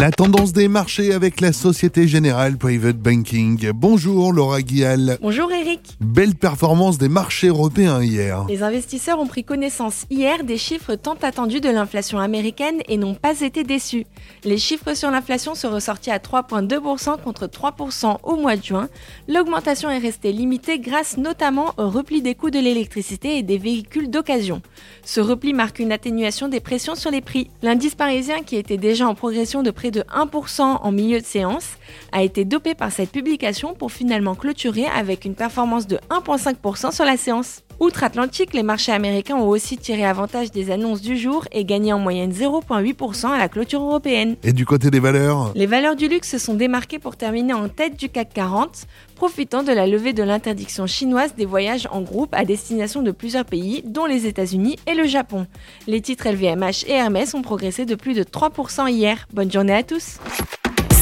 La tendance des marchés avec la Société Générale Private Banking. Bonjour Laura Guial. Bonjour Eric. Belle performance des marchés européens hier. Les investisseurs ont pris connaissance hier des chiffres tant attendus de l'inflation américaine et n'ont pas été déçus. Les chiffres sur l'inflation sont ressortis à 3,2% contre 3% au mois de juin. L'augmentation est restée limitée grâce notamment au repli des coûts de l'électricité et des véhicules d'occasion. Ce repli marque une atténuation des pressions sur les prix. L'indice parisien, qui était déjà en progression de de 1% en milieu de séance, a été dopé par cette publication pour finalement clôturer avec une performance de 1,5% sur la séance. Outre-Atlantique, les marchés américains ont aussi tiré avantage des annonces du jour et gagné en moyenne 0,8% à la clôture européenne. Et du côté des valeurs? Les valeurs du luxe se sont démarquées pour terminer en tête du CAC 40, profitant de la levée de l'interdiction chinoise des voyages en groupe à destination de plusieurs pays, dont les États-Unis et le Japon. Les titres LVMH et Hermès ont progressé de plus de 3% hier. Bonne journée à tous.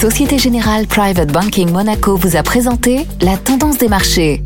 Société Générale Private Banking Monaco vous a présenté la tendance des marchés.